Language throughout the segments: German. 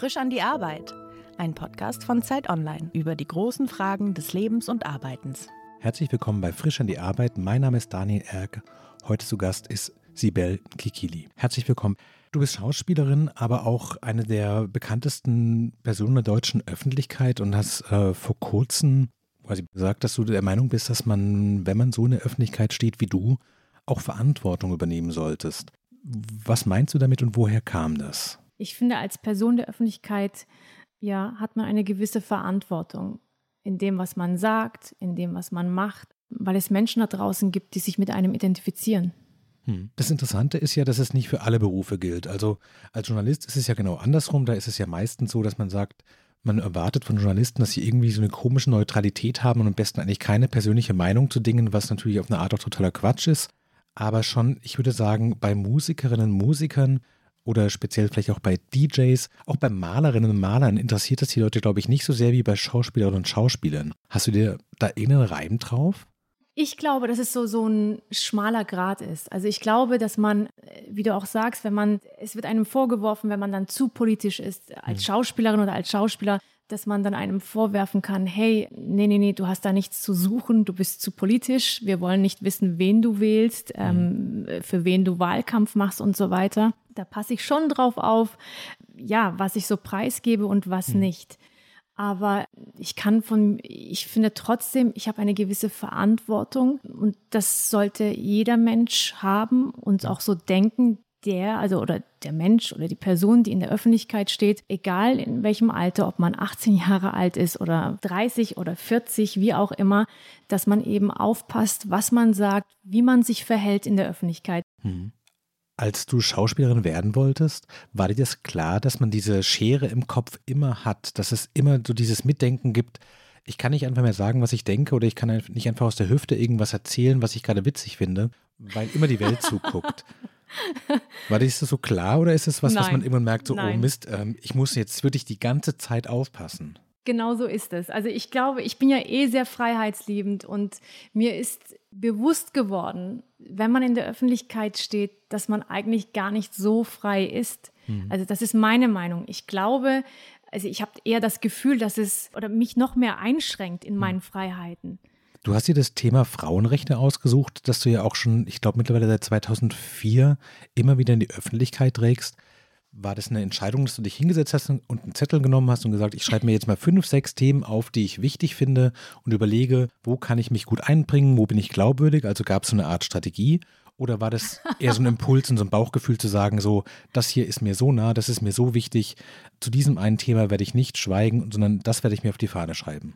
Frisch an die Arbeit. Ein Podcast von Zeit Online über die großen Fragen des Lebens und Arbeitens. Herzlich willkommen bei Frisch an die Arbeit. Mein Name ist Daniel Erke. Heute zu Gast ist Sibel Kikili. Herzlich willkommen. Du bist Schauspielerin, aber auch eine der bekanntesten Personen der deutschen Öffentlichkeit und hast äh, vor kurzem quasi gesagt, dass du der Meinung bist, dass man, wenn man so in der Öffentlichkeit steht wie du, auch Verantwortung übernehmen solltest. Was meinst du damit und woher kam das? Ich finde, als Person der Öffentlichkeit ja, hat man eine gewisse Verantwortung in dem, was man sagt, in dem, was man macht, weil es Menschen da draußen gibt, die sich mit einem identifizieren. Hm. Das Interessante ist ja, dass es nicht für alle Berufe gilt. Also als Journalist ist es ja genau andersrum. Da ist es ja meistens so, dass man sagt, man erwartet von Journalisten, dass sie irgendwie so eine komische Neutralität haben und am besten eigentlich keine persönliche Meinung zu Dingen, was natürlich auf eine Art auch totaler Quatsch ist. Aber schon, ich würde sagen, bei Musikerinnen und Musikern oder speziell vielleicht auch bei DJs, auch bei Malerinnen und Malern interessiert das die Leute, glaube ich, nicht so sehr wie bei Schauspielerinnen und Schauspielern. Hast du dir da irgendeinen Reim drauf? Ich glaube, dass es so, so ein schmaler Grad ist. Also ich glaube, dass man, wie du auch sagst, wenn man, es wird einem vorgeworfen, wenn man dann zu politisch ist, als hm. Schauspielerin oder als Schauspieler, dass man dann einem vorwerfen kann, hey, nee, nee, nee, du hast da nichts zu suchen, du bist zu politisch, wir wollen nicht wissen, wen du wählst, ähm, für wen du Wahlkampf machst und so weiter. Da passe ich schon drauf auf, ja, was ich so preisgebe und was mhm. nicht. Aber ich kann von, ich finde trotzdem, ich habe eine gewisse Verantwortung und das sollte jeder Mensch haben und auch so denken, der, also oder der Mensch oder die Person, die in der Öffentlichkeit steht, egal in welchem Alter, ob man 18 Jahre alt ist oder 30 oder 40, wie auch immer, dass man eben aufpasst, was man sagt, wie man sich verhält in der Öffentlichkeit. Mhm. Als du Schauspielerin werden wolltest, war dir das klar, dass man diese Schere im Kopf immer hat, dass es immer so dieses Mitdenken gibt, ich kann nicht einfach mehr sagen, was ich denke, oder ich kann nicht einfach aus der Hüfte irgendwas erzählen, was ich gerade witzig finde, weil immer die Welt zuguckt. War das so klar oder ist es was, Nein. was man immer merkt, so, oh Nein. oh Mist, ähm, ich muss jetzt wirklich die ganze Zeit aufpassen? Genau so ist es. Also ich glaube, ich bin ja eh sehr freiheitsliebend und mir ist bewusst geworden, wenn man in der Öffentlichkeit steht, dass man eigentlich gar nicht so frei ist. Mhm. Also das ist meine Meinung. Ich glaube, also ich habe eher das Gefühl, dass es oder mich noch mehr einschränkt in hm. meinen Freiheiten. Du hast dir das Thema Frauenrechte ausgesucht, das du ja auch schon, ich glaube mittlerweile seit 2004 immer wieder in die Öffentlichkeit trägst. War das eine Entscheidung, dass du dich hingesetzt hast und einen Zettel genommen hast und gesagt, ich schreibe mir jetzt mal fünf, sechs Themen auf, die ich wichtig finde und überlege, wo kann ich mich gut einbringen, wo bin ich glaubwürdig? Also gab es so eine Art Strategie oder war das eher so ein Impuls und so ein Bauchgefühl zu sagen, so, das hier ist mir so nah, das ist mir so wichtig, zu diesem einen Thema werde ich nicht schweigen, sondern das werde ich mir auf die Fahne schreiben?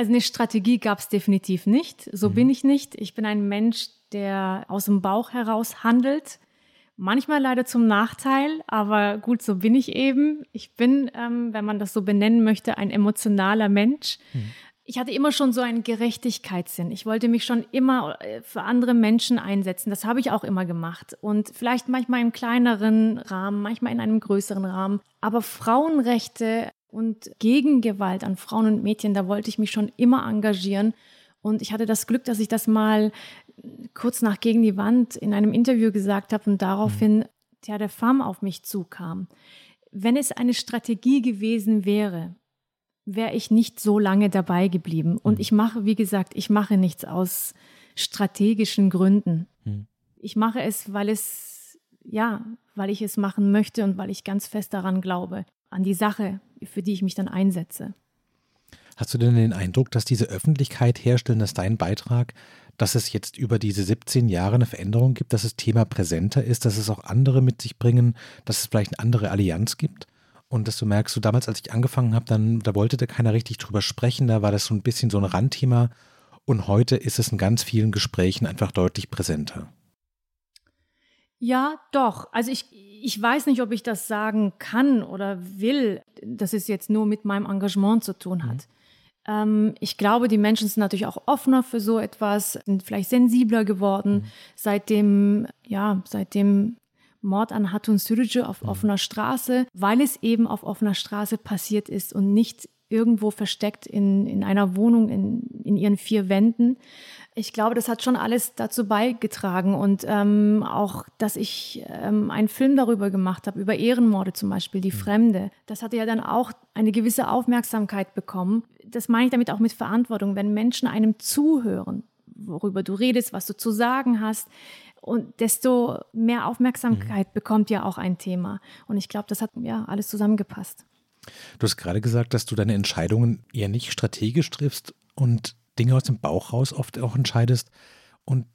Also eine Strategie gab es definitiv nicht. So mhm. bin ich nicht. Ich bin ein Mensch, der aus dem Bauch heraus handelt. Manchmal leider zum Nachteil, aber gut, so bin ich eben. Ich bin, ähm, wenn man das so benennen möchte, ein emotionaler Mensch. Mhm. Ich hatte immer schon so einen Gerechtigkeitssinn. Ich wollte mich schon immer äh, für andere Menschen einsetzen. Das habe ich auch immer gemacht. Und vielleicht manchmal im kleineren Rahmen, manchmal in einem größeren Rahmen. Aber Frauenrechte und gegen Gewalt an Frauen und Mädchen, da wollte ich mich schon immer engagieren. Und ich hatte das Glück, dass ich das mal kurz nach gegen die Wand in einem Interview gesagt habe und daraufhin. Terre de Femme auf mich zukam. Wenn es eine Strategie gewesen wäre, wäre ich nicht so lange dabei geblieben. Und mhm. ich mache, wie gesagt, ich mache nichts aus strategischen Gründen. Mhm. Ich mache es, weil es, ja, weil ich es machen möchte und weil ich ganz fest daran glaube, an die Sache, für die ich mich dann einsetze. Hast du denn den Eindruck, dass diese Öffentlichkeit herstellen, dass dein Beitrag, dass es jetzt über diese 17 Jahre eine Veränderung gibt, dass das Thema präsenter ist, dass es auch andere mit sich bringen, dass es vielleicht eine andere Allianz gibt? Und dass du merkst, so damals, als ich angefangen habe, dann, da wollte da keiner richtig drüber sprechen, da war das so ein bisschen so ein Randthema. Und heute ist es in ganz vielen Gesprächen einfach deutlich präsenter. Ja, doch. Also ich, ich weiß nicht, ob ich das sagen kann oder will, dass es jetzt nur mit meinem Engagement zu tun hat. Mhm. Ähm, ich glaube, die Menschen sind natürlich auch offener für so etwas, sind vielleicht sensibler geworden mhm. seit dem, ja, seit dem Mord an Hatun Sürücü auf mhm. offener Straße, weil es eben auf offener Straße passiert ist und nicht irgendwo versteckt in, in einer Wohnung in, in ihren vier Wänden. Ich glaube, das hat schon alles dazu beigetragen und ähm, auch, dass ich ähm, einen Film darüber gemacht habe, über Ehrenmorde zum Beispiel, die mhm. Fremde. Das hatte ja dann auch eine gewisse Aufmerksamkeit bekommen. Das meine ich damit auch mit Verantwortung, wenn Menschen einem zuhören, worüber du redest, was du zu sagen hast. Und desto mehr Aufmerksamkeit mhm. bekommt ja auch ein Thema. Und ich glaube, das hat ja alles zusammengepasst. Du hast gerade gesagt, dass du deine Entscheidungen eher nicht strategisch triffst und Dinge aus dem Bauch raus oft auch entscheidest. Und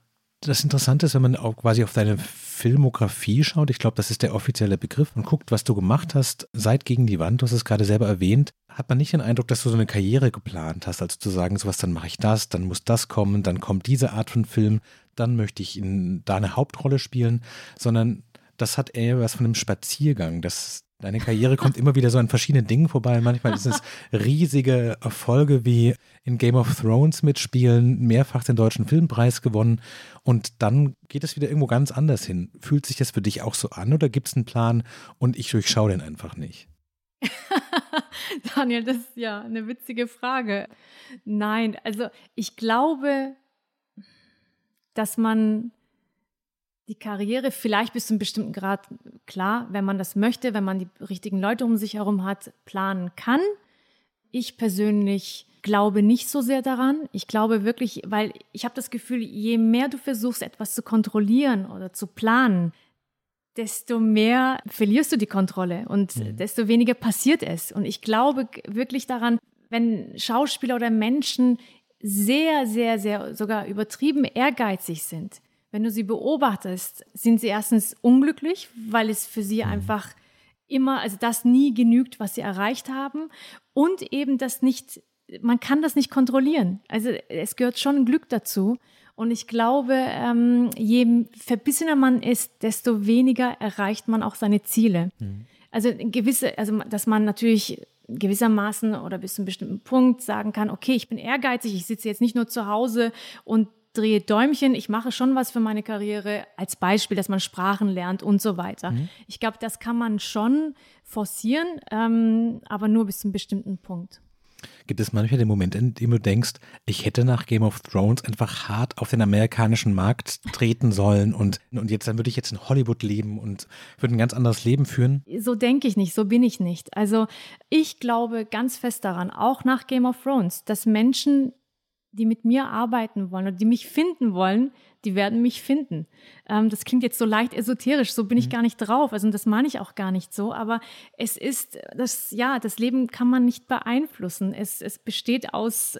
das Interessante ist, wenn man auch quasi auf deine Filmografie schaut, ich glaube, das ist der offizielle Begriff, und guckt, was du gemacht hast, seit gegen die Wand, du hast es gerade selber erwähnt, hat man nicht den Eindruck, dass du so eine Karriere geplant hast, also zu sagen, sowas, dann mache ich das, dann muss das kommen, dann kommt diese Art von Film, dann möchte ich in, da eine Hauptrolle spielen, sondern das hat eher was von einem Spaziergang. Das, Deine Karriere kommt immer wieder so an verschiedenen Dingen vorbei. Manchmal ist es riesige Erfolge wie in Game of Thrones mitspielen, mehrfach den deutschen Filmpreis gewonnen und dann geht es wieder irgendwo ganz anders hin. Fühlt sich das für dich auch so an oder gibt es einen Plan und ich durchschaue den einfach nicht? Daniel, das ist ja eine witzige Frage. Nein, also ich glaube, dass man die Karriere vielleicht bis zu einem bestimmten Grad klar, wenn man das möchte, wenn man die richtigen Leute um sich herum hat, planen kann. Ich persönlich glaube nicht so sehr daran. Ich glaube wirklich, weil ich habe das Gefühl, je mehr du versuchst, etwas zu kontrollieren oder zu planen, desto mehr verlierst du die Kontrolle und mhm. desto weniger passiert es. Und ich glaube wirklich daran, wenn Schauspieler oder Menschen sehr, sehr, sehr sogar übertrieben ehrgeizig sind, wenn du sie beobachtest, sind sie erstens unglücklich, weil es für sie mhm. einfach immer, also das nie genügt, was sie erreicht haben und eben das nicht, man kann das nicht kontrollieren. Also es gehört schon Glück dazu. Und ich glaube, ähm, je verbissener man ist, desto weniger erreicht man auch seine Ziele. Mhm. Also gewisse, also dass man natürlich gewissermaßen oder bis zu einem bestimmten Punkt sagen kann, okay, ich bin ehrgeizig, ich sitze jetzt nicht nur zu Hause und drehe Däumchen, ich mache schon was für meine Karriere, als Beispiel, dass man Sprachen lernt und so weiter. Mhm. Ich glaube, das kann man schon forcieren, ähm, aber nur bis zu einem bestimmten Punkt. Gibt es manchmal den Moment, in dem du denkst, ich hätte nach Game of Thrones einfach hart auf den amerikanischen Markt treten sollen und, und jetzt dann würde ich jetzt in Hollywood leben und würde ein ganz anderes Leben führen? So denke ich nicht, so bin ich nicht. Also ich glaube ganz fest daran, auch nach Game of Thrones, dass Menschen die mit mir arbeiten wollen oder die mich finden wollen, die werden mich finden. Ähm, das klingt jetzt so leicht esoterisch, so bin ich mhm. gar nicht drauf. Also das meine ich auch gar nicht so. Aber es ist, das, ja, das Leben kann man nicht beeinflussen. Es, es besteht aus,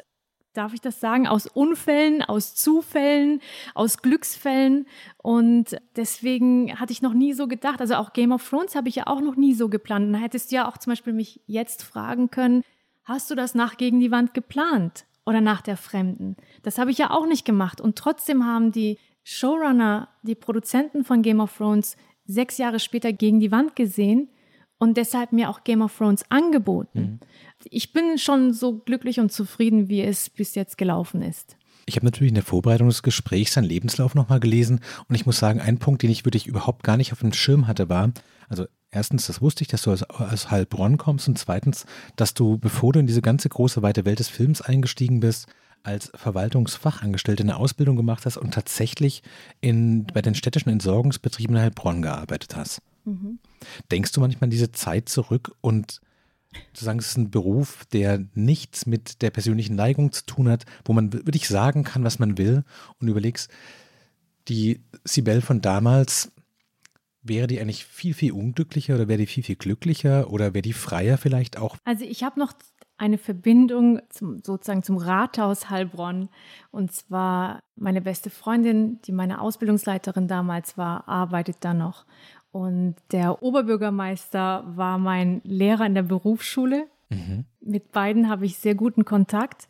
darf ich das sagen, aus Unfällen, aus Zufällen, aus Glücksfällen. Und deswegen hatte ich noch nie so gedacht. Also auch Game of Thrones habe ich ja auch noch nie so geplant. Und hättest du ja auch zum Beispiel mich jetzt fragen können, hast du das nach gegen die Wand geplant? Oder nach der Fremden. Das habe ich ja auch nicht gemacht. Und trotzdem haben die Showrunner, die Produzenten von Game of Thrones, sechs Jahre später gegen die Wand gesehen und deshalb mir auch Game of Thrones angeboten. Mhm. Ich bin schon so glücklich und zufrieden, wie es bis jetzt gelaufen ist. Ich habe natürlich in der Vorbereitung des Gesprächs seinen Lebenslauf nochmal gelesen und ich muss sagen, ein Punkt, den ich wirklich überhaupt gar nicht auf dem Schirm hatte, war, also erstens, das wusste ich, dass du aus, aus Heilbronn kommst und zweitens, dass du, bevor du in diese ganze große weite Welt des Films eingestiegen bist, als Verwaltungsfachangestellte eine Ausbildung gemacht hast und tatsächlich in, bei den städtischen Entsorgungsbetrieben in Heilbronn gearbeitet hast. Mhm. Denkst du manchmal an diese Zeit zurück und zu sagen, es ist ein Beruf, der nichts mit der persönlichen Neigung zu tun hat, wo man wirklich sagen kann, was man will und überlegst, die Sibel von damals Wäre die eigentlich viel, viel unglücklicher oder wäre die viel, viel glücklicher oder wäre die freier vielleicht auch? Also ich habe noch eine Verbindung zum, sozusagen zum Rathaus Heilbronn. Und zwar meine beste Freundin, die meine Ausbildungsleiterin damals war, arbeitet da noch. Und der Oberbürgermeister war mein Lehrer in der Berufsschule. Mhm. Mit beiden habe ich sehr guten Kontakt.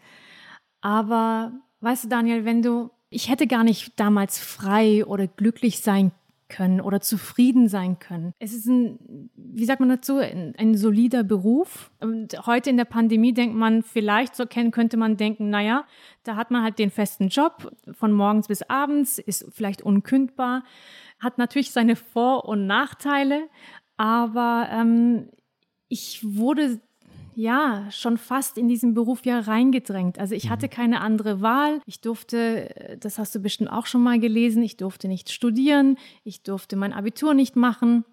Aber weißt du, Daniel, wenn du, ich hätte gar nicht damals frei oder glücklich sein können oder zufrieden sein können. Es ist ein, wie sagt man dazu, ein, ein, solider Beruf. Und heute in der Pandemie denkt man, vielleicht so kennen, könnte man denken, naja, da hat man halt den festen Job von morgens bis abends, ist vielleicht unkündbar, hat natürlich seine Vor- und Nachteile, aber ähm, ich wurde ja, schon fast in diesen Beruf ja reingedrängt. Also ich hatte keine andere Wahl. Ich durfte, das hast du bestimmt auch schon mal gelesen, ich durfte nicht studieren, ich durfte mein Abitur nicht machen.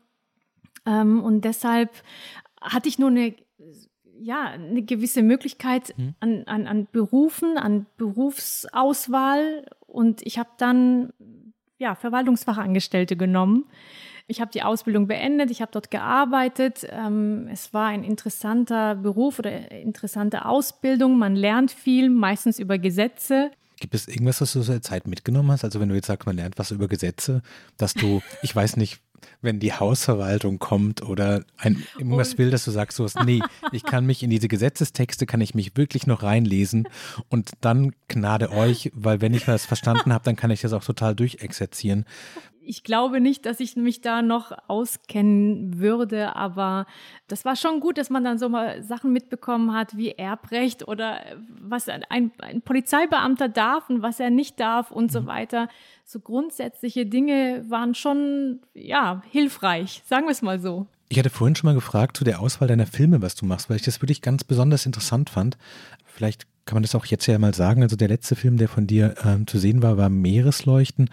Ähm, und deshalb hatte ich nur eine, ja, eine gewisse Möglichkeit mhm. an, an, an Berufen, an Berufsauswahl. Und ich habe dann ja, Verwaltungsfachangestellte genommen. Ich habe die Ausbildung beendet, ich habe dort gearbeitet. Ähm, es war ein interessanter Beruf oder interessante Ausbildung. Man lernt viel, meistens über Gesetze. Gibt es irgendwas, was du aus der Zeit mitgenommen hast? Also wenn du jetzt sagst, man lernt was über Gesetze, dass du, ich weiß nicht, wenn die Hausverwaltung kommt oder ein, irgendwas will, dass du sagst so, nee, ich kann mich in diese Gesetzestexte, kann ich mich wirklich noch reinlesen und dann gnade euch, weil wenn ich was verstanden habe, dann kann ich das auch total durchexerzieren ich glaube nicht, dass ich mich da noch auskennen würde, aber das war schon gut, dass man dann so mal Sachen mitbekommen hat wie Erbrecht oder was ein, ein Polizeibeamter darf und was er nicht darf und so mhm. weiter. So grundsätzliche Dinge waren schon, ja, hilfreich, sagen wir es mal so. Ich hatte vorhin schon mal gefragt zu der Auswahl deiner Filme, was du machst, weil ich das wirklich ganz besonders interessant fand. Vielleicht kann man das auch jetzt ja mal sagen. Also der letzte Film, der von dir ähm, zu sehen war, war Meeresleuchten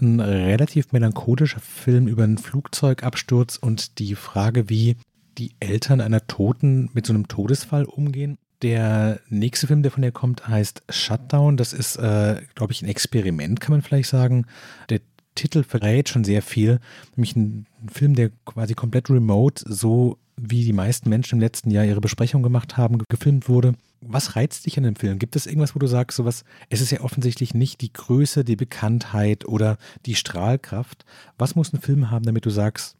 ein relativ melancholischer Film über einen Flugzeugabsturz und die Frage, wie die Eltern einer Toten mit so einem Todesfall umgehen. Der nächste Film, der von dir kommt, heißt Shutdown. Das ist, äh, glaube ich, ein Experiment, kann man vielleicht sagen. Der Titel verrät schon sehr viel. Nämlich ein Film, der quasi komplett remote, so wie die meisten Menschen im letzten Jahr ihre Besprechung gemacht haben, gefilmt wurde. Was reizt dich an dem Film? Gibt es irgendwas, wo du sagst, sowas, es ist ja offensichtlich nicht die Größe, die Bekanntheit oder die Strahlkraft. Was muss ein Film haben, damit du sagst,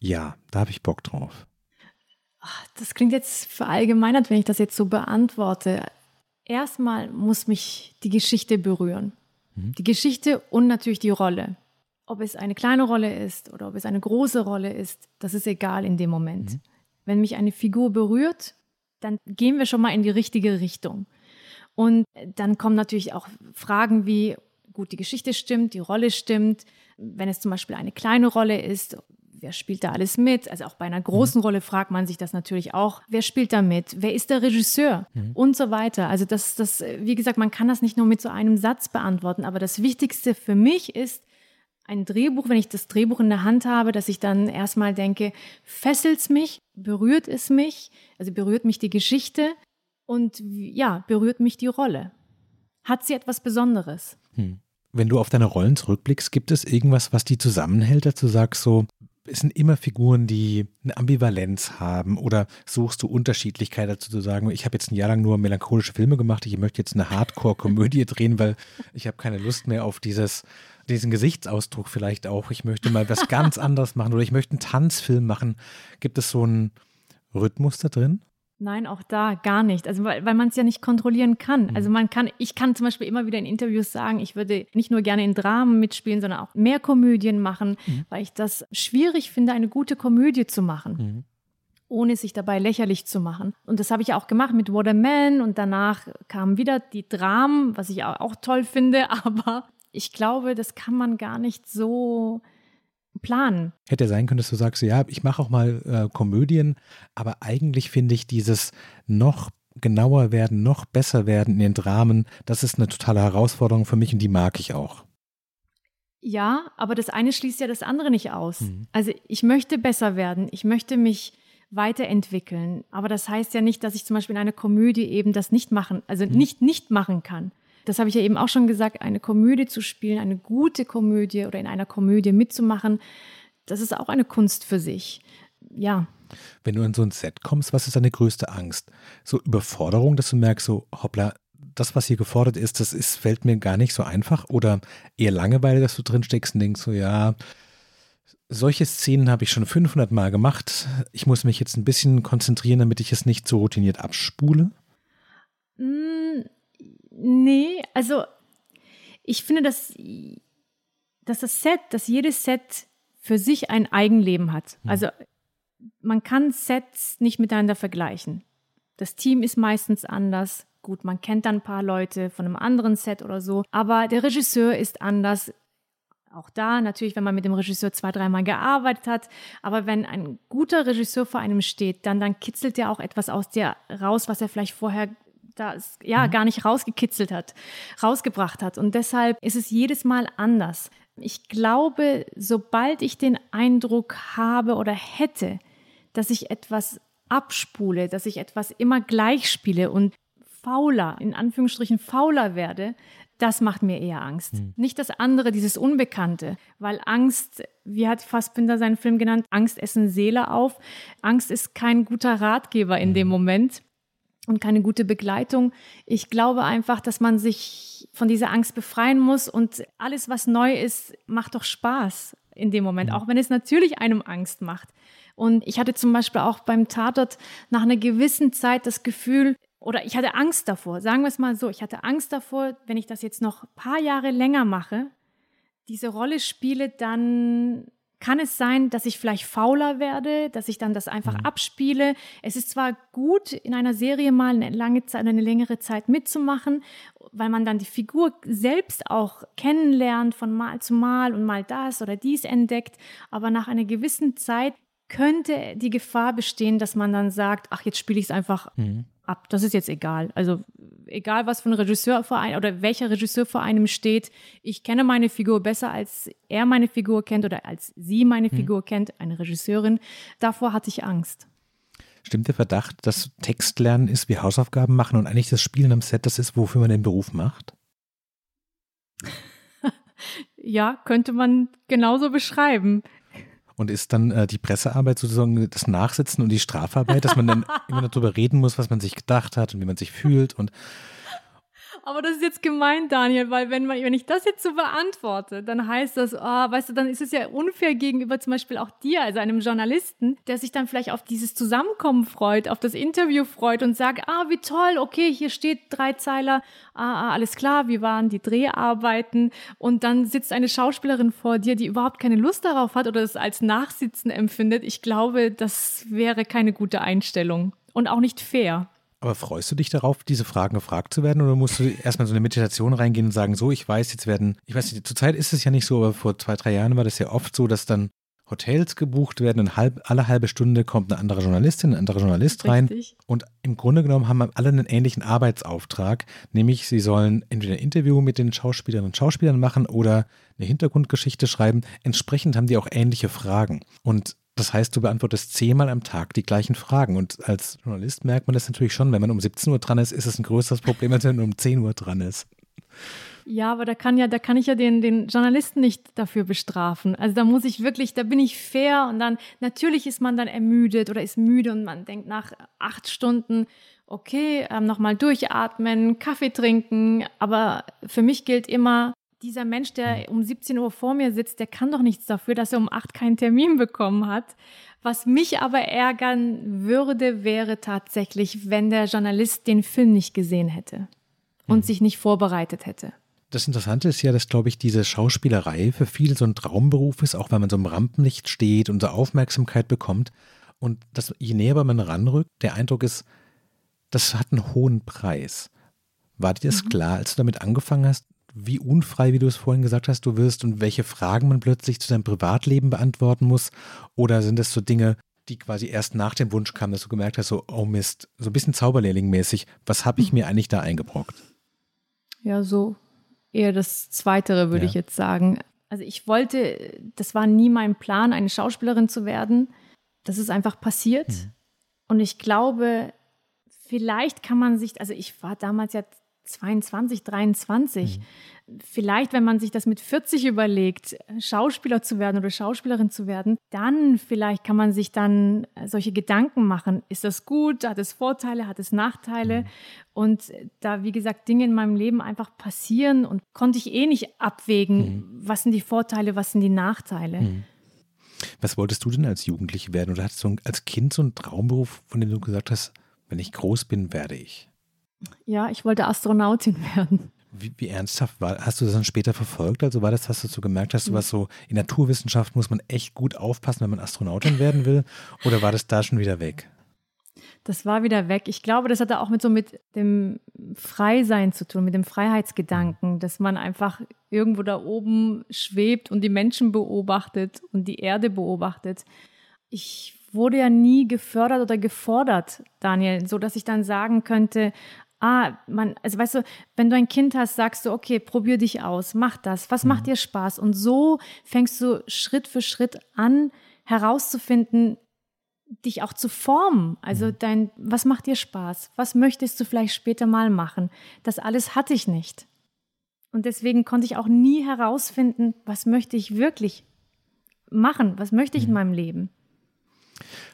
ja, da habe ich Bock drauf? Das klingt jetzt verallgemeinert, wenn ich das jetzt so beantworte. Erstmal muss mich die Geschichte berühren. Mhm. Die Geschichte und natürlich die Rolle. Ob es eine kleine Rolle ist oder ob es eine große Rolle ist, das ist egal in dem Moment. Mhm. Wenn mich eine Figur berührt, dann gehen wir schon mal in die richtige Richtung. Und dann kommen natürlich auch Fragen wie, gut, die Geschichte stimmt, die Rolle stimmt. Wenn es zum Beispiel eine kleine Rolle ist, wer spielt da alles mit? Also auch bei einer großen mhm. Rolle fragt man sich das natürlich auch, wer spielt da mit? Wer ist der Regisseur? Mhm. Und so weiter. Also das, das, wie gesagt, man kann das nicht nur mit so einem Satz beantworten, aber das Wichtigste für mich ist, ein Drehbuch, wenn ich das Drehbuch in der Hand habe, dass ich dann erstmal denke, fesselt es mich, berührt es mich, also berührt mich die Geschichte und ja, berührt mich die Rolle. Hat sie etwas Besonderes? Hm. Wenn du auf deine Rollen zurückblickst, gibt es irgendwas, was die zusammenhält, dass du sagst so, es sind immer Figuren, die eine Ambivalenz haben oder suchst du Unterschiedlichkeit dazu zu sagen, ich habe jetzt ein Jahr lang nur melancholische Filme gemacht, ich möchte jetzt eine Hardcore-Komödie drehen, weil ich habe keine Lust mehr auf dieses diesen Gesichtsausdruck vielleicht auch. Ich möchte mal was ganz anderes machen oder ich möchte einen Tanzfilm machen. Gibt es so einen Rhythmus da drin? Nein, auch da gar nicht. Also weil, weil man es ja nicht kontrollieren kann. Mhm. Also man kann, ich kann zum Beispiel immer wieder in Interviews sagen, ich würde nicht nur gerne in Dramen mitspielen, sondern auch mehr Komödien machen, mhm. weil ich das schwierig finde, eine gute Komödie zu machen. Mhm ohne sich dabei lächerlich zu machen. Und das habe ich auch gemacht mit What a Man und danach kamen wieder die Dramen, was ich auch toll finde, aber ich glaube, das kann man gar nicht so planen. Hätte sein können, dass du sagst, ja, ich mache auch mal äh, Komödien, aber eigentlich finde ich dieses noch genauer werden, noch besser werden in den Dramen, das ist eine totale Herausforderung für mich und die mag ich auch. Ja, aber das eine schließt ja das andere nicht aus. Mhm. Also ich möchte besser werden, ich möchte mich weiterentwickeln, aber das heißt ja nicht, dass ich zum Beispiel in einer Komödie eben das nicht machen, also mhm. nicht nicht machen kann das habe ich ja eben auch schon gesagt, eine Komödie zu spielen, eine gute Komödie oder in einer Komödie mitzumachen, das ist auch eine Kunst für sich. Ja. Wenn du in so ein Set kommst, was ist deine größte Angst? So Überforderung, dass du merkst, so hoppla, das, was hier gefordert ist, das ist, fällt mir gar nicht so einfach? Oder eher Langeweile, dass du drin steckst und denkst so, ja, solche Szenen habe ich schon 500 Mal gemacht. Ich muss mich jetzt ein bisschen konzentrieren, damit ich es nicht so routiniert abspule. Nee, also ich finde, dass, dass das Set, dass jedes Set für sich ein Eigenleben hat. Mhm. Also man kann Sets nicht miteinander vergleichen. Das Team ist meistens anders. Gut, man kennt dann ein paar Leute von einem anderen Set oder so, aber der Regisseur ist anders. auch da natürlich, wenn man mit dem Regisseur zwei, dreimal gearbeitet hat. Aber wenn ein guter Regisseur vor einem steht, dann, dann kitzelt er auch etwas aus dir raus, was er vielleicht vorher das, ja, mhm. gar nicht rausgekitzelt hat, rausgebracht hat. Und deshalb ist es jedes Mal anders. Ich glaube, sobald ich den Eindruck habe oder hätte, dass ich etwas abspule, dass ich etwas immer gleich spiele und fauler, in Anführungsstrichen fauler werde, das macht mir eher Angst. Hm. Nicht das andere, dieses Unbekannte, weil Angst, wie hat Fassbinder seinen Film genannt, Angst essen Seele auf. Angst ist kein guter Ratgeber in hm. dem Moment und keine gute Begleitung. Ich glaube einfach, dass man sich von dieser Angst befreien muss und alles, was neu ist, macht doch Spaß in dem Moment, hm. auch wenn es natürlich einem Angst macht. Und ich hatte zum Beispiel auch beim Tatort nach einer gewissen Zeit das Gefühl, oder ich hatte Angst davor, sagen wir es mal so, ich hatte Angst davor, wenn ich das jetzt noch ein paar Jahre länger mache, diese Rolle spiele, dann kann es sein, dass ich vielleicht fauler werde, dass ich dann das einfach mhm. abspiele. Es ist zwar gut, in einer Serie mal eine lange Zeit, eine längere Zeit mitzumachen, weil man dann die Figur selbst auch kennenlernt, von Mal zu Mal und mal das oder dies entdeckt. Aber nach einer gewissen Zeit könnte die Gefahr bestehen, dass man dann sagt, ach, jetzt spiele ich es einfach mhm ab. Das ist jetzt egal. Also egal, was für ein Regisseur vor einem oder welcher Regisseur vor einem steht. Ich kenne meine Figur besser, als er meine Figur kennt oder als sie meine mhm. Figur kennt, eine Regisseurin. Davor hatte ich Angst. Stimmt der Verdacht, dass Textlernen ist wie Hausaufgaben machen und eigentlich das Spielen am Set das ist, wofür man den Beruf macht? ja, könnte man genauso beschreiben. Und ist dann äh, die Pressearbeit sozusagen das Nachsitzen und die Strafarbeit, dass man dann immer darüber reden muss, was man sich gedacht hat und wie man sich fühlt und aber das ist jetzt gemein, Daniel, weil wenn, man, wenn ich das jetzt so beantworte, dann heißt das, oh, weißt du, dann ist es ja unfair gegenüber zum Beispiel auch dir, also einem Journalisten, der sich dann vielleicht auf dieses Zusammenkommen freut, auf das Interview freut und sagt, ah, wie toll, okay, hier steht drei Zeiler, ah, ah, alles klar, wie waren die Dreharbeiten und dann sitzt eine Schauspielerin vor dir, die überhaupt keine Lust darauf hat oder es als Nachsitzen empfindet. Ich glaube, das wäre keine gute Einstellung und auch nicht fair. Aber freust du dich darauf, diese Fragen gefragt zu werden? Oder musst du erstmal so eine Meditation reingehen und sagen, so, ich weiß, jetzt werden, ich weiß nicht, zurzeit ist es ja nicht so, aber vor zwei, drei Jahren war das ja oft so, dass dann Hotels gebucht werden und halb, alle halbe Stunde kommt eine andere Journalistin, ein anderer Journalist rein. Richtig. Und im Grunde genommen haben alle einen ähnlichen Arbeitsauftrag, nämlich sie sollen entweder ein Interview mit den Schauspielerinnen und Schauspielern machen oder eine Hintergrundgeschichte schreiben. Entsprechend haben die auch ähnliche Fragen. Und das heißt, du beantwortest zehnmal am Tag die gleichen Fragen. Und als Journalist merkt man das natürlich schon, wenn man um 17 Uhr dran ist, ist es ein größeres Problem, als wenn man um 10 Uhr dran ist. Ja, aber da kann ja, da kann ich ja den, den Journalisten nicht dafür bestrafen. Also da muss ich wirklich, da bin ich fair und dann, natürlich ist man dann ermüdet oder ist müde und man denkt nach acht Stunden, okay, ähm, nochmal durchatmen, Kaffee trinken. Aber für mich gilt immer, dieser Mensch, der hm. um 17 Uhr vor mir sitzt, der kann doch nichts dafür, dass er um 8 keinen Termin bekommen hat. Was mich aber ärgern würde, wäre tatsächlich, wenn der Journalist den Film nicht gesehen hätte und mhm. sich nicht vorbereitet hätte. Das Interessante ist ja, dass, glaube ich, diese Schauspielerei für viele so ein Traumberuf ist, auch wenn man so im Rampenlicht steht und so Aufmerksamkeit bekommt. Und das, je näher man ranrückt, der Eindruck ist, das hat einen hohen Preis. War dir das mhm. klar, als du damit angefangen hast, wie unfrei, wie du es vorhin gesagt hast, du wirst und welche Fragen man plötzlich zu deinem Privatleben beantworten muss? Oder sind das so Dinge, die quasi erst nach dem Wunsch kamen, dass du gemerkt hast, so, oh Mist, so ein bisschen Zauberlehrling-mäßig, was habe ich mir eigentlich da eingebrockt? Ja, so eher das Zweitere, würde ja. ich jetzt sagen. Also ich wollte, das war nie mein Plan, eine Schauspielerin zu werden. Das ist einfach passiert. Hm. Und ich glaube, vielleicht kann man sich, also ich war damals ja 22, 23. Mhm. Vielleicht, wenn man sich das mit 40 überlegt, Schauspieler zu werden oder Schauspielerin zu werden, dann vielleicht kann man sich dann solche Gedanken machen. Ist das gut? Hat es Vorteile? Hat es Nachteile? Mhm. Und da, wie gesagt, Dinge in meinem Leben einfach passieren und konnte ich eh nicht abwägen, mhm. was sind die Vorteile, was sind die Nachteile. Mhm. Was wolltest du denn als Jugendliche werden? Oder hattest du als Kind so einen Traumberuf, von dem du gesagt hast, wenn ich groß bin, werde ich? Ja, ich wollte Astronautin werden. Wie, wie, ernsthaft war? Hast du das dann später verfolgt? Also war das, was du so gemerkt hast, du was so in Naturwissenschaft muss man echt gut aufpassen, wenn man Astronautin werden will? Oder war das da schon wieder weg? Das war wieder weg. Ich glaube, das hatte auch mit so mit dem Freisein zu tun, mit dem Freiheitsgedanken, dass man einfach irgendwo da oben schwebt und die Menschen beobachtet und die Erde beobachtet. Ich wurde ja nie gefördert oder gefordert, Daniel, so dass ich dann sagen könnte, ah, man, also weißt du, wenn du ein Kind hast, sagst du, okay, probier dich aus, mach das, was macht mhm. dir Spaß? Und so fängst du Schritt für Schritt an, herauszufinden, dich auch zu formen. Also mhm. dein, was macht dir Spaß? Was möchtest du vielleicht später mal machen? Das alles hatte ich nicht. Und deswegen konnte ich auch nie herausfinden, was möchte ich wirklich machen? Was möchte ich in mhm. meinem Leben?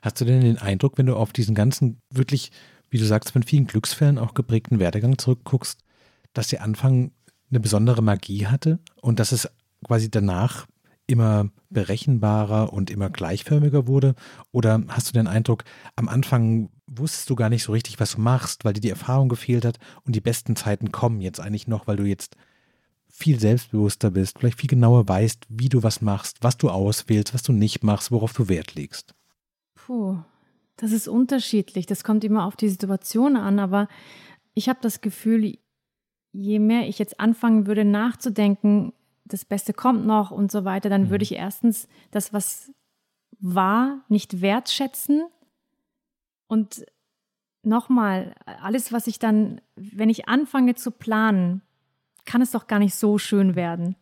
Hast du denn den Eindruck, wenn du auf diesen ganzen wirklich, wie du sagst, von vielen Glücksfällen auch geprägten Werdegang zurückguckst, dass der Anfang eine besondere Magie hatte und dass es quasi danach immer berechenbarer und immer gleichförmiger wurde? Oder hast du den Eindruck, am Anfang wusstest du gar nicht so richtig, was du machst, weil dir die Erfahrung gefehlt hat und die besten Zeiten kommen jetzt eigentlich noch, weil du jetzt viel selbstbewusster bist, vielleicht viel genauer weißt, wie du was machst, was du auswählst, was du nicht machst, worauf du Wert legst? Puh, das ist unterschiedlich. Das kommt immer auf die Situation an, aber ich habe das Gefühl, je mehr ich jetzt anfangen würde nachzudenken, das Beste kommt noch und so weiter, dann mhm. würde ich erstens das, was war, nicht wertschätzen. Und nochmal, alles, was ich dann, wenn ich anfange zu planen, kann es doch gar nicht so schön werden.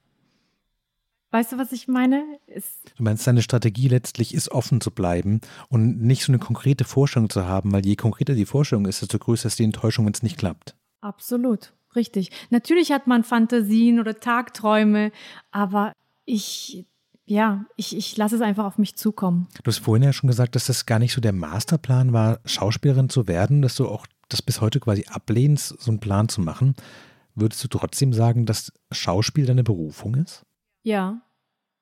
Weißt du, was ich meine? Es du meinst, deine Strategie letztlich ist offen zu bleiben und nicht so eine konkrete Vorstellung zu haben, weil je konkreter die Vorstellung ist, desto größer ist die Enttäuschung, wenn es nicht klappt. Absolut. Richtig. Natürlich hat man Fantasien oder Tagträume, aber ich, ja, ich, ich lasse es einfach auf mich zukommen. Du hast vorhin ja schon gesagt, dass das gar nicht so der Masterplan war, Schauspielerin zu werden, dass du auch das bis heute quasi ablehnst, so einen Plan zu machen. Würdest du trotzdem sagen, dass Schauspiel deine Berufung ist? Ja,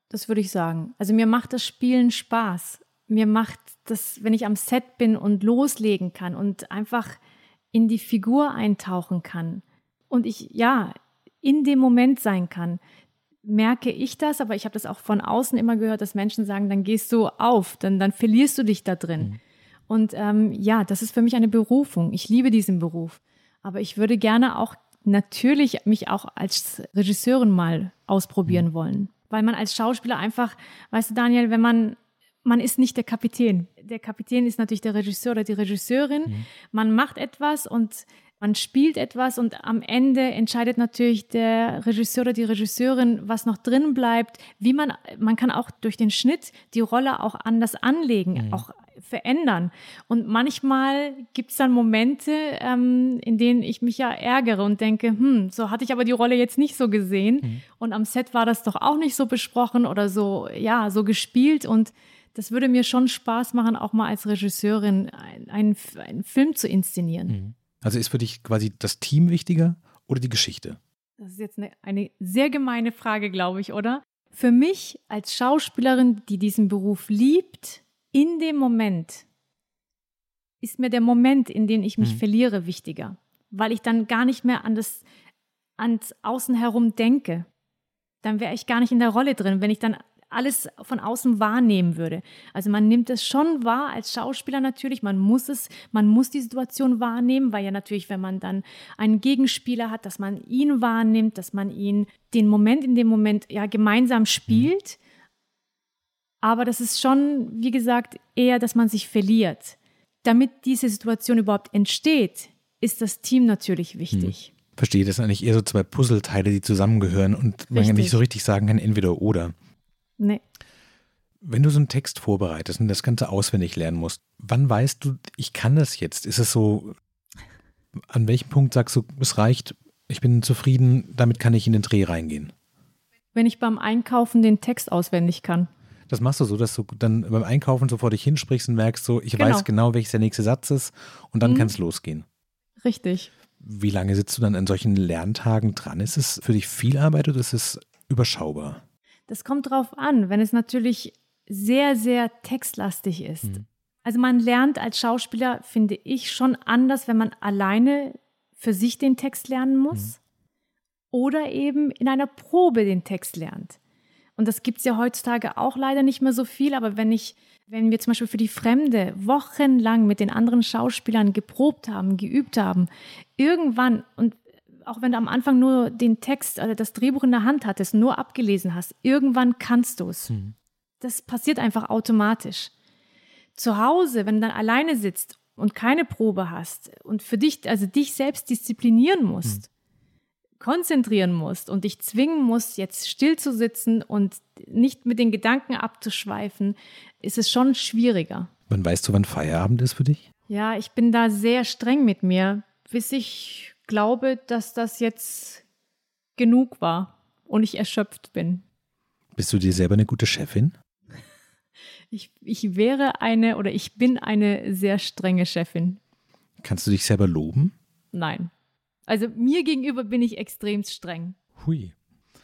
das würde ich sagen. Also mir macht das Spielen Spaß. Mir macht das, wenn ich am Set bin und loslegen kann und einfach in die Figur eintauchen kann und ich ja in dem Moment sein kann, merke ich das, aber ich habe das auch von außen immer gehört, dass Menschen sagen, dann gehst du auf, dann, dann verlierst du dich da drin. Mhm. Und ähm, ja, das ist für mich eine Berufung. Ich liebe diesen Beruf. Aber ich würde gerne auch natürlich mich auch als Regisseurin mal ausprobieren mhm. wollen. Weil man als Schauspieler einfach, weißt du, Daniel, wenn man man ist nicht der Kapitän. Der Kapitän ist natürlich der Regisseur oder die Regisseurin. Mhm. Man macht etwas und man spielt etwas und am Ende entscheidet natürlich der Regisseur oder die Regisseurin, was noch drin bleibt, wie man, man kann auch durch den Schnitt die Rolle auch anders anlegen, mhm. auch verändern. Und manchmal gibt es dann Momente, ähm, in denen ich mich ja ärgere und denke, hm, so hatte ich aber die Rolle jetzt nicht so gesehen. Mhm. Und am Set war das doch auch nicht so besprochen oder so, ja, so gespielt. Und das würde mir schon Spaß machen, auch mal als Regisseurin einen, einen Film zu inszenieren. Mhm. Also ist für dich quasi das Team wichtiger oder die Geschichte? Das ist jetzt eine, eine sehr gemeine Frage, glaube ich, oder? Für mich als Schauspielerin, die diesen Beruf liebt, in dem Moment ist mir der Moment, in dem ich mich mhm. verliere, wichtiger, weil ich dann gar nicht mehr an das ans Außen herum denke. Dann wäre ich gar nicht in der Rolle drin, wenn ich dann alles von außen wahrnehmen würde. Also man nimmt es schon wahr als Schauspieler natürlich, man muss es, man muss die Situation wahrnehmen, weil ja natürlich, wenn man dann einen Gegenspieler hat, dass man ihn wahrnimmt, dass man ihn den Moment in dem Moment ja gemeinsam spielt. Aber das ist schon, wie gesagt, eher, dass man sich verliert. Damit diese Situation überhaupt entsteht, ist das Team natürlich wichtig. Hm. Verstehe, das sind eigentlich eher so zwei Puzzleteile, die zusammengehören und richtig. man ja nicht so richtig sagen kann, entweder oder. Nee. Wenn du so einen Text vorbereitest und das Ganze auswendig lernen musst, wann weißt du, ich kann das jetzt? Ist es so, an welchem Punkt sagst du, es reicht, ich bin zufrieden, damit kann ich in den Dreh reingehen? Wenn ich beim Einkaufen den Text auswendig kann. Das machst du so, dass du dann beim Einkaufen so vor dich hinsprichst und merkst so, ich genau. weiß genau, welches der nächste Satz ist und dann mhm. kann es losgehen. Richtig. Wie lange sitzt du dann an solchen Lerntagen dran? Ist es für dich viel Arbeit oder ist es überschaubar? Das kommt drauf an, wenn es natürlich sehr, sehr textlastig ist. Mhm. Also man lernt als Schauspieler, finde ich, schon anders, wenn man alleine für sich den Text lernen muss mhm. oder eben in einer Probe den Text lernt. Und das gibt es ja heutzutage auch leider nicht mehr so viel, aber wenn ich, wenn wir zum Beispiel für die Fremde wochenlang mit den anderen Schauspielern geprobt haben, geübt haben, irgendwann, und auch wenn du am Anfang nur den Text oder das Drehbuch in der Hand hattest, nur abgelesen hast, irgendwann kannst du es. Mhm. Das passiert einfach automatisch. Zu Hause, wenn du dann alleine sitzt und keine Probe hast und für dich, also dich selbst disziplinieren musst, mhm. konzentrieren musst und dich zwingen musst, jetzt still zu sitzen und nicht mit den Gedanken abzuschweifen, ist es schon schwieriger. Wann weißt du, wann Feierabend ist für dich? Ja, ich bin da sehr streng mit mir, bis ich glaube, dass das jetzt genug war und ich erschöpft bin. Bist du dir selber eine gute Chefin? Ich, ich wäre eine oder ich bin eine sehr strenge Chefin. Kannst du dich selber loben? Nein. Also mir gegenüber bin ich extrem streng. Hui.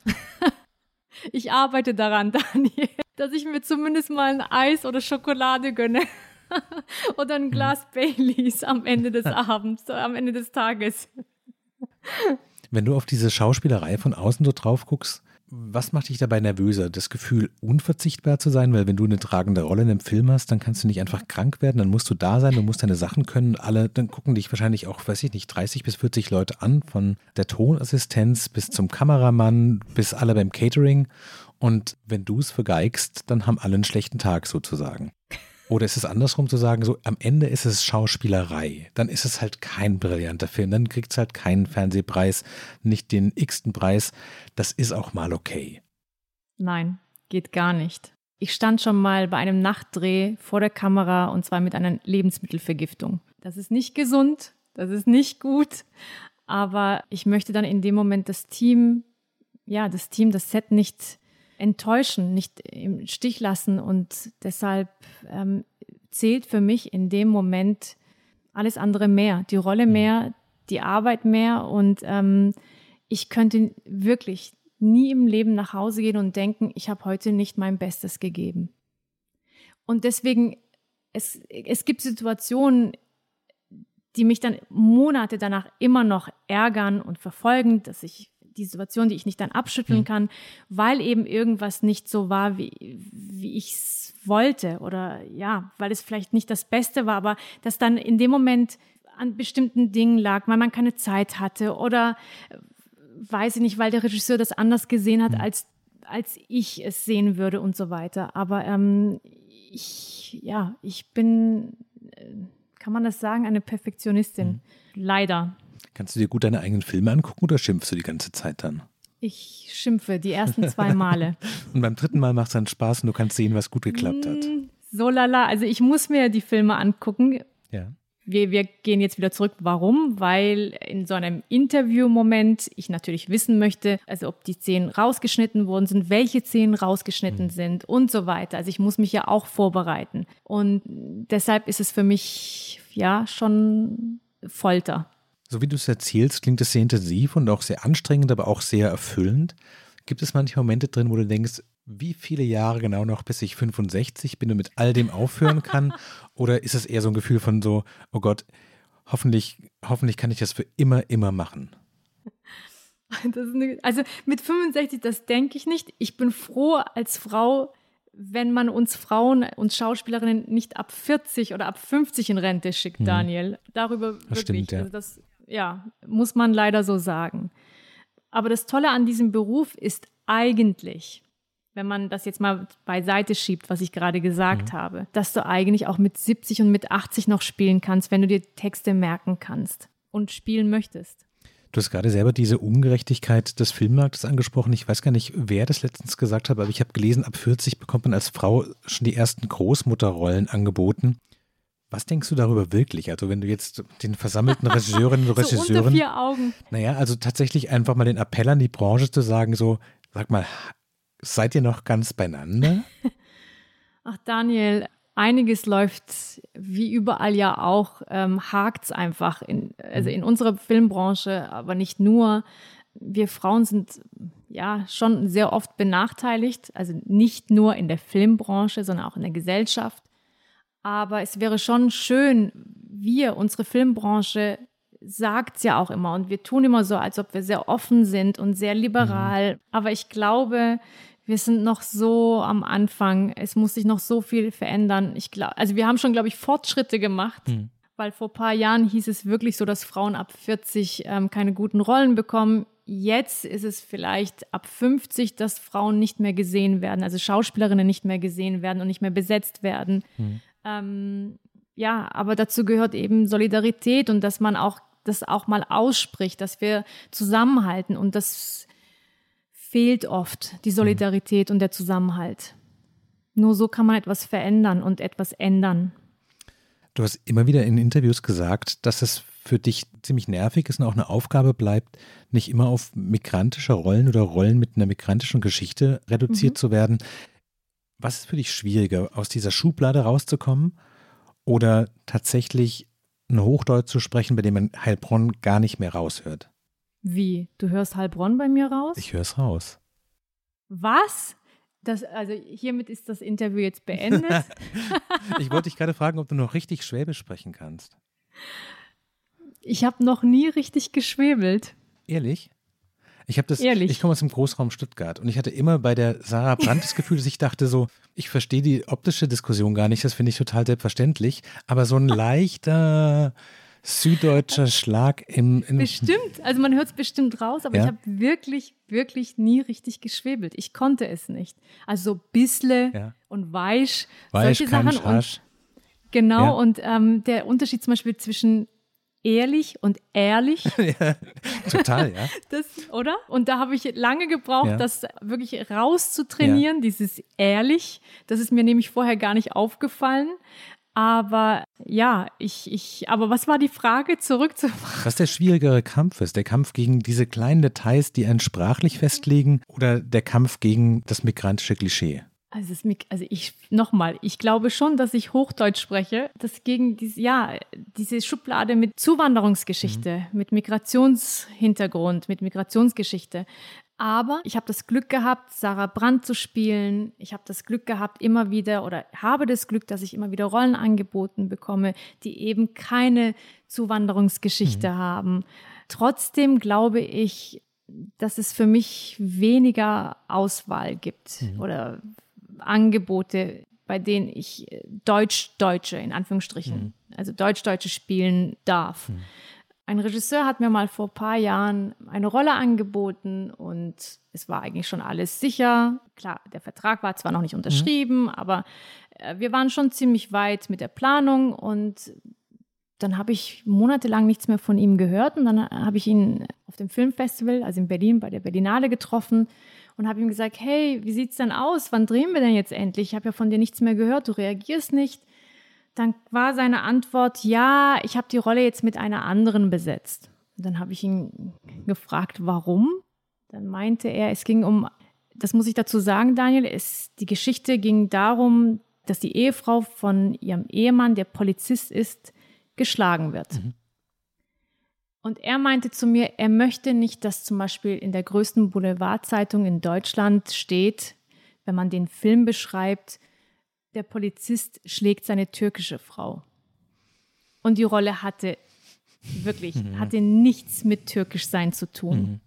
ich arbeite daran, Daniel, dass ich mir zumindest mal ein Eis oder Schokolade gönne. oder ein Glas hm. Baileys am Ende des Abends, am Ende des Tages. Wenn du auf diese Schauspielerei von außen so drauf guckst, was macht dich dabei nervöser? Das Gefühl, unverzichtbar zu sein, weil wenn du eine tragende Rolle in einem Film hast, dann kannst du nicht einfach krank werden, dann musst du da sein, du musst deine Sachen können. Alle, dann gucken dich wahrscheinlich auch, weiß ich nicht, 30 bis 40 Leute an, von der Tonassistenz bis zum Kameramann, bis alle beim Catering. Und wenn du es vergeigst, dann haben alle einen schlechten Tag sozusagen. Oder ist es andersrum zu sagen, so am Ende ist es Schauspielerei. Dann ist es halt kein brillanter Film. Dann kriegt es halt keinen Fernsehpreis, nicht den x-ten Preis. Das ist auch mal okay. Nein, geht gar nicht. Ich stand schon mal bei einem Nachtdreh vor der Kamera und zwar mit einer Lebensmittelvergiftung. Das ist nicht gesund, das ist nicht gut, aber ich möchte dann in dem Moment das Team, ja, das Team, das Set nicht enttäuschen, nicht im Stich lassen. Und deshalb ähm, zählt für mich in dem Moment alles andere mehr, die Rolle mhm. mehr, die Arbeit mehr. Und ähm, ich könnte wirklich nie im Leben nach Hause gehen und denken, ich habe heute nicht mein Bestes gegeben. Und deswegen, es, es gibt Situationen, die mich dann Monate danach immer noch ärgern und verfolgen, dass ich die Situation, die ich nicht dann abschütteln mhm. kann, weil eben irgendwas nicht so war, wie, wie ich es wollte oder ja, weil es vielleicht nicht das Beste war, aber dass dann in dem Moment an bestimmten Dingen lag, weil man keine Zeit hatte oder weiß ich nicht, weil der Regisseur das anders gesehen hat, mhm. als, als ich es sehen würde und so weiter. Aber ähm, ich, ja, ich bin, äh, kann man das sagen, eine Perfektionistin. Mhm. Leider. Kannst du dir gut deine eigenen Filme angucken oder schimpfst du die ganze Zeit dann? Ich schimpfe die ersten zwei Male. und beim dritten Mal macht es dann Spaß und du kannst sehen, was gut geklappt hat. Mm, so lala, also ich muss mir die Filme angucken. Ja. Wir, wir gehen jetzt wieder zurück. Warum? Weil in so einem Interview-Moment ich natürlich wissen möchte, also ob die Szenen rausgeschnitten worden sind, welche Szenen rausgeschnitten mhm. sind und so weiter. Also ich muss mich ja auch vorbereiten. Und deshalb ist es für mich ja schon Folter. So wie du es erzählst, klingt es sehr intensiv und auch sehr anstrengend, aber auch sehr erfüllend. Gibt es manche Momente drin, wo du denkst, wie viele Jahre genau noch, bis ich 65 bin und mit all dem aufhören kann? Oder ist es eher so ein Gefühl von so, oh Gott, hoffentlich, hoffentlich kann ich das für immer, immer machen? Eine, also mit 65, das denke ich nicht. Ich bin froh als Frau, wenn man uns Frauen, uns Schauspielerinnen nicht ab 40 oder ab 50 in Rente schickt, hm. Daniel. Darüber das wirklich. Stimmt, ja. Also das, ja, muss man leider so sagen. Aber das Tolle an diesem Beruf ist eigentlich, wenn man das jetzt mal beiseite schiebt, was ich gerade gesagt mhm. habe, dass du eigentlich auch mit 70 und mit 80 noch spielen kannst, wenn du dir Texte merken kannst und spielen möchtest. Du hast gerade selber diese Ungerechtigkeit des Filmmarktes angesprochen. Ich weiß gar nicht, wer das letztens gesagt hat, aber ich habe gelesen, ab 40 bekommt man als Frau schon die ersten Großmutterrollen angeboten. Was denkst du darüber wirklich? Also wenn du jetzt den versammelten Regisseurinnen und Regisseuren. so unter vier Augen. Naja, also tatsächlich einfach mal den Appell an die Branche zu sagen, so, sag mal, seid ihr noch ganz beieinander? Ach Daniel, einiges läuft wie überall ja auch, ähm, hakt es einfach, in, also in unserer Filmbranche, aber nicht nur. Wir Frauen sind ja schon sehr oft benachteiligt, also nicht nur in der Filmbranche, sondern auch in der Gesellschaft. Aber es wäre schon schön, wir, unsere Filmbranche, sagt es ja auch immer und wir tun immer so, als ob wir sehr offen sind und sehr liberal. Mhm. Aber ich glaube, wir sind noch so am Anfang. Es muss sich noch so viel verändern. Ich glaube, also wir haben schon, glaube ich, Fortschritte gemacht. Mhm. Weil vor ein paar Jahren hieß es wirklich so, dass Frauen ab 40 ähm, keine guten Rollen bekommen. Jetzt ist es vielleicht ab 50, dass Frauen nicht mehr gesehen werden, also Schauspielerinnen nicht mehr gesehen werden und nicht mehr besetzt werden. Mhm. Ähm, ja, aber dazu gehört eben Solidarität und dass man auch das auch mal ausspricht, dass wir zusammenhalten und das fehlt oft, die Solidarität mhm. und der Zusammenhalt. Nur so kann man etwas verändern und etwas ändern. Du hast immer wieder in Interviews gesagt, dass es für dich ziemlich nervig ist und auch eine Aufgabe bleibt, nicht immer auf migrantische Rollen oder Rollen mit einer migrantischen Geschichte reduziert mhm. zu werden. Was ist für dich schwieriger, aus dieser Schublade rauszukommen oder tatsächlich ein Hochdeutsch zu sprechen, bei dem man Heilbronn gar nicht mehr raushört? Wie? Du hörst Heilbronn bei mir raus? Ich höre es raus. Was? Das, also hiermit ist das Interview jetzt beendet. ich wollte dich gerade fragen, ob du noch richtig Schwäbisch sprechen kannst. Ich habe noch nie richtig geschwebelt. Ehrlich? Ich habe das, Ehrlich? ich komme aus dem Großraum Stuttgart und ich hatte immer bei der Sarah Brandt das Gefühl, dass ich dachte so, ich verstehe die optische Diskussion gar nicht, das finde ich total selbstverständlich, aber so ein leichter süddeutscher Schlag im. bestimmt, also man hört es bestimmt raus, aber ja? ich habe wirklich, wirklich nie richtig geschwebelt. Ich konnte es nicht. Also so Bissle ja. und Weisch, Weisch solche Sachen. Und, genau, ja. und ähm, der Unterschied zum Beispiel zwischen ehrlich und ehrlich. ja, total, ja. Das, oder? Und da habe ich lange gebraucht, ja. das wirklich rauszutrainieren, ja. dieses ehrlich. Das ist mir nämlich vorher gar nicht aufgefallen. Aber ja, ich, ich, aber was war die Frage zurück zu Was der schwierigere Kampf ist? Der Kampf gegen diese kleinen Details, die einen sprachlich festlegen, oder der Kampf gegen das migrantische Klischee? Also, also ich nochmal, ich glaube schon, dass ich Hochdeutsch spreche, dass gegen diese, ja, diese Schublade mit Zuwanderungsgeschichte, mhm. mit Migrationshintergrund, mit Migrationsgeschichte. Aber ich habe das Glück gehabt, Sarah Brandt zu spielen. Ich habe das Glück gehabt, immer wieder oder habe das Glück, dass ich immer wieder Rollen angeboten bekomme, die eben keine Zuwanderungsgeschichte mhm. haben. Trotzdem glaube ich, dass es für mich weniger Auswahl gibt mhm. oder Angebote, bei denen ich äh, Deutsch-Deutsche in Anführungsstrichen, mhm. also Deutsch-Deutsche spielen darf. Mhm. Ein Regisseur hat mir mal vor ein paar Jahren eine Rolle angeboten und es war eigentlich schon alles sicher. Klar, der Vertrag war zwar noch nicht unterschrieben, mhm. aber äh, wir waren schon ziemlich weit mit der Planung und dann habe ich monatelang nichts mehr von ihm gehört und dann habe ich ihn auf dem Filmfestival, also in Berlin, bei der Berlinale getroffen und habe ihm gesagt, hey, wie sieht's denn aus? Wann drehen wir denn jetzt endlich? Ich habe ja von dir nichts mehr gehört, du reagierst nicht. Dann war seine Antwort, ja, ich habe die Rolle jetzt mit einer anderen besetzt. Und dann habe ich ihn gefragt, warum? Dann meinte er, es ging um, das muss ich dazu sagen, Daniel, es, die Geschichte ging darum, dass die Ehefrau von ihrem Ehemann, der Polizist ist, geschlagen wird. Mhm. Und er meinte zu mir, er möchte nicht, dass zum Beispiel in der größten Boulevardzeitung in Deutschland steht, wenn man den Film beschreibt, der Polizist schlägt seine türkische Frau. Und die Rolle hatte wirklich, mhm. hatte nichts mit türkisch sein zu tun. Mhm.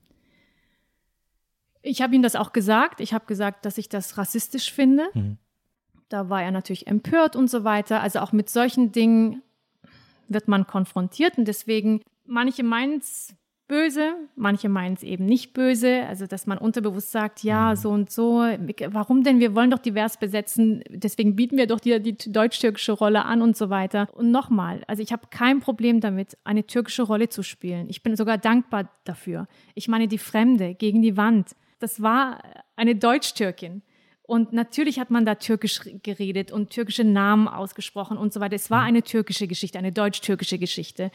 Ich habe ihm das auch gesagt. Ich habe gesagt, dass ich das rassistisch finde. Mhm. Da war er natürlich empört und so weiter. Also auch mit solchen Dingen wird man konfrontiert und deswegen manche meinen es böse, manche meinen es eben nicht böse. Also, dass man unterbewusst sagt, ja, mhm. so und so. Warum denn? Wir wollen doch divers besetzen. Deswegen bieten wir doch die, die deutsch-türkische Rolle an und so weiter. Und nochmal, also ich habe kein Problem damit, eine türkische Rolle zu spielen. Ich bin sogar dankbar dafür. Ich meine, die Fremde gegen die Wand. Das war eine Deutsch-Türkin. Und natürlich hat man da türkisch geredet und türkische Namen ausgesprochen und so weiter. Es war mhm. eine türkische Geschichte, eine deutsch-türkische Geschichte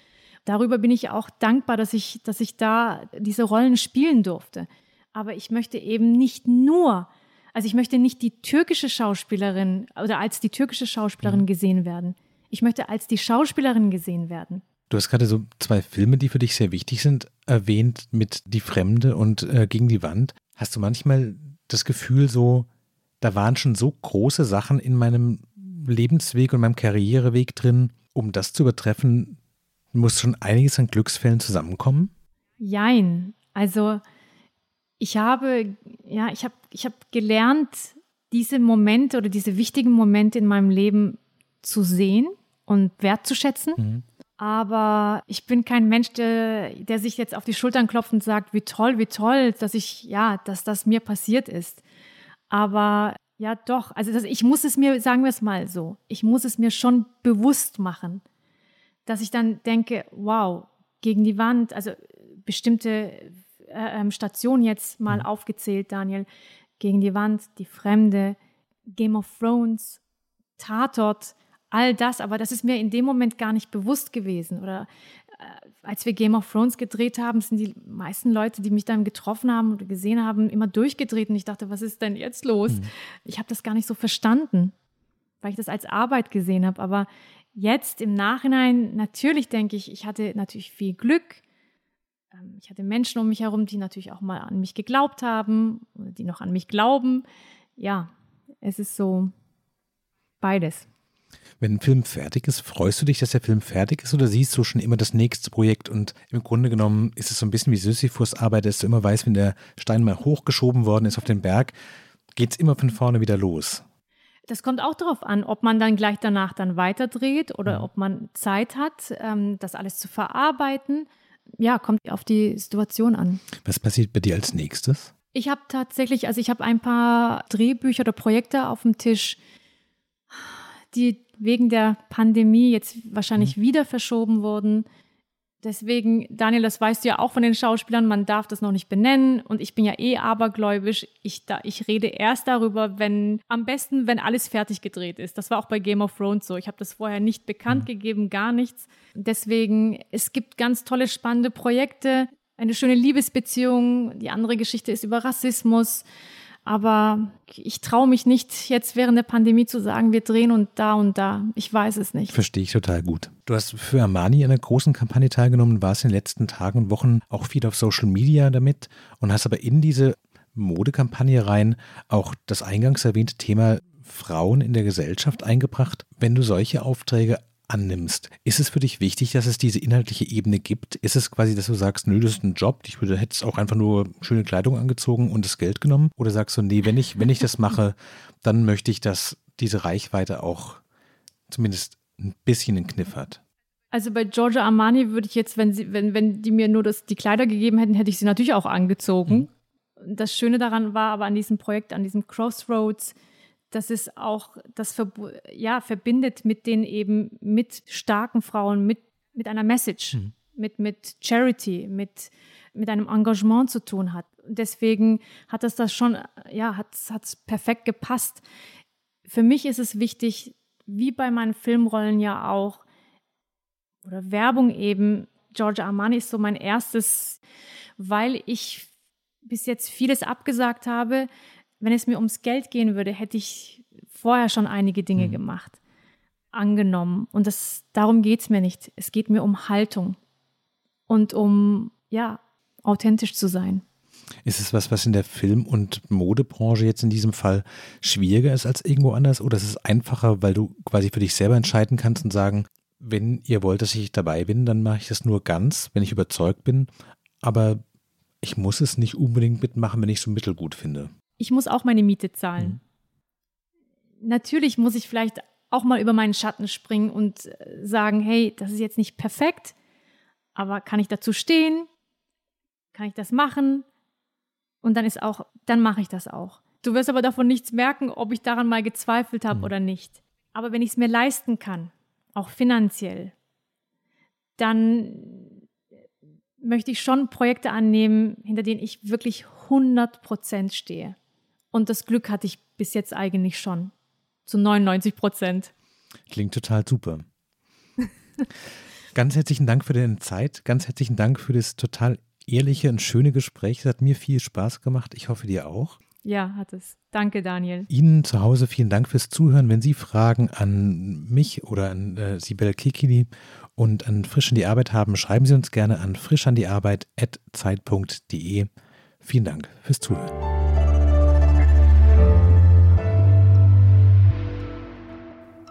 darüber bin ich auch dankbar, dass ich, dass ich da diese Rollen spielen durfte. Aber ich möchte eben nicht nur, also ich möchte nicht die türkische Schauspielerin oder als die türkische Schauspielerin mhm. gesehen werden. Ich möchte als die Schauspielerin gesehen werden. Du hast gerade so zwei Filme, die für dich sehr wichtig sind, erwähnt mit Die Fremde und äh, Gegen die Wand. Hast du manchmal das Gefühl, so, da waren schon so große Sachen in meinem Lebensweg und meinem Karriereweg drin, um das zu übertreffen, muss schon einiges an Glücksfällen zusammenkommen? Jein. Also ich habe, ja, ich habe, ich habe gelernt, diese Momente oder diese wichtigen Momente in meinem Leben zu sehen und wertzuschätzen. Mhm. Aber ich bin kein Mensch, der, der sich jetzt auf die Schultern klopft und sagt, wie toll, wie toll, dass ich, ja, dass das mir passiert ist. Aber ja, doch, also das, ich muss es mir, sagen wir es mal so, ich muss es mir schon bewusst machen, dass ich dann denke, wow, gegen die Wand, also bestimmte äh, ähm, Stationen jetzt mal mhm. aufgezählt, Daniel, gegen die Wand, die Fremde, Game of Thrones, Tatort, all das, aber das ist mir in dem Moment gar nicht bewusst gewesen. Oder äh, als wir Game of Thrones gedreht haben, sind die meisten Leute, die mich dann getroffen haben oder gesehen haben, immer durchgedreht und ich dachte, was ist denn jetzt los? Mhm. Ich habe das gar nicht so verstanden, weil ich das als Arbeit gesehen habe. Aber jetzt im Nachhinein, natürlich denke ich, ich hatte natürlich viel Glück. Ähm, ich hatte Menschen um mich herum, die natürlich auch mal an mich geglaubt haben die noch an mich glauben. Ja, es ist so beides. Wenn ein Film fertig ist, freust du dich, dass der Film fertig ist oder siehst du schon immer das nächste Projekt und im Grunde genommen ist es so ein bisschen wie Sisyphus Arbeit, dass du immer weißt, wenn der Stein mal hochgeschoben worden ist auf den Berg, geht es immer von vorne wieder los. Das kommt auch darauf an, ob man dann gleich danach dann weiterdreht oder mhm. ob man Zeit hat, ähm, das alles zu verarbeiten. Ja, kommt auf die Situation an. Was passiert bei dir als nächstes? Ich habe tatsächlich, also ich habe ein paar Drehbücher oder Projekte auf dem Tisch, die wegen der Pandemie jetzt wahrscheinlich mhm. wieder verschoben wurden. Deswegen, Daniel, das weißt du ja auch von den Schauspielern, man darf das noch nicht benennen. Und ich bin ja eh abergläubisch. Ich, da, ich rede erst darüber, wenn, am besten, wenn alles fertig gedreht ist. Das war auch bei Game of Thrones so. Ich habe das vorher nicht bekannt mhm. gegeben, gar nichts. Deswegen, es gibt ganz tolle, spannende Projekte. Eine schöne Liebesbeziehung. Die andere Geschichte ist über Rassismus. Aber ich traue mich nicht, jetzt während der Pandemie zu sagen, wir drehen und da und da. Ich weiß es nicht. Verstehe ich total gut. Du hast für Armani in einer großen Kampagne teilgenommen, warst in den letzten Tagen und Wochen auch viel auf Social Media damit und hast aber in diese Modekampagne rein auch das eingangs erwähnte Thema Frauen in der Gesellschaft eingebracht. Wenn du solche Aufträge annimmst. Ist es für dich wichtig, dass es diese inhaltliche Ebene gibt? Ist es quasi, dass du sagst, nö, das ist ein Job, ich würde, hättest auch einfach nur schöne Kleidung angezogen und das Geld genommen? Oder sagst du, nee, wenn ich, wenn ich das mache, dann möchte ich, dass diese Reichweite auch zumindest ein bisschen einen Kniff hat? Also bei Giorgio Armani würde ich jetzt, wenn sie, wenn, wenn die mir nur das, die Kleider gegeben hätten, hätte ich sie natürlich auch angezogen. Mhm. Das Schöne daran war aber an diesem Projekt, an diesem Crossroads, dass es auch das ja, verbindet mit den eben mit starken Frauen, mit, mit einer Message, mhm. mit, mit Charity, mit, mit einem Engagement zu tun hat. Deswegen hat es das schon, ja, hat es perfekt gepasst. Für mich ist es wichtig, wie bei meinen Filmrollen ja auch, oder Werbung eben, Giorgio Armani ist so mein erstes, weil ich bis jetzt vieles abgesagt habe, wenn es mir ums Geld gehen würde, hätte ich vorher schon einige Dinge mhm. gemacht, angenommen. Und das, darum geht es mir nicht. Es geht mir um Haltung und um, ja, authentisch zu sein. Ist es was, was in der Film- und Modebranche jetzt in diesem Fall schwieriger ist als irgendwo anders? Oder ist es einfacher, weil du quasi für dich selber entscheiden kannst und sagen, wenn ihr wollt, dass ich dabei bin, dann mache ich das nur ganz, wenn ich überzeugt bin. Aber ich muss es nicht unbedingt mitmachen, wenn ich es so mittelgut finde ich muss auch meine Miete zahlen. Mhm. Natürlich muss ich vielleicht auch mal über meinen Schatten springen und äh, sagen, hey, das ist jetzt nicht perfekt, aber kann ich dazu stehen? Kann ich das machen? Und dann ist auch, dann mache ich das auch. Du wirst aber davon nichts merken, ob ich daran mal gezweifelt habe mhm. oder nicht. Aber wenn ich es mir leisten kann, auch finanziell, dann möchte ich schon Projekte annehmen, hinter denen ich wirklich 100 Prozent stehe. Und das Glück hatte ich bis jetzt eigentlich schon. Zu 99 Prozent. Klingt total super. ganz herzlichen Dank für deine Zeit. Ganz herzlichen Dank für das total ehrliche und schöne Gespräch. Es hat mir viel Spaß gemacht. Ich hoffe dir auch. Ja, hat es. Danke, Daniel. Ihnen zu Hause vielen Dank fürs Zuhören. Wenn Sie Fragen an mich oder an äh, Sibel Kikili und an Frisch an die Arbeit haben, schreiben Sie uns gerne an frischandiarbeit.zeit.de. Vielen Dank fürs Zuhören.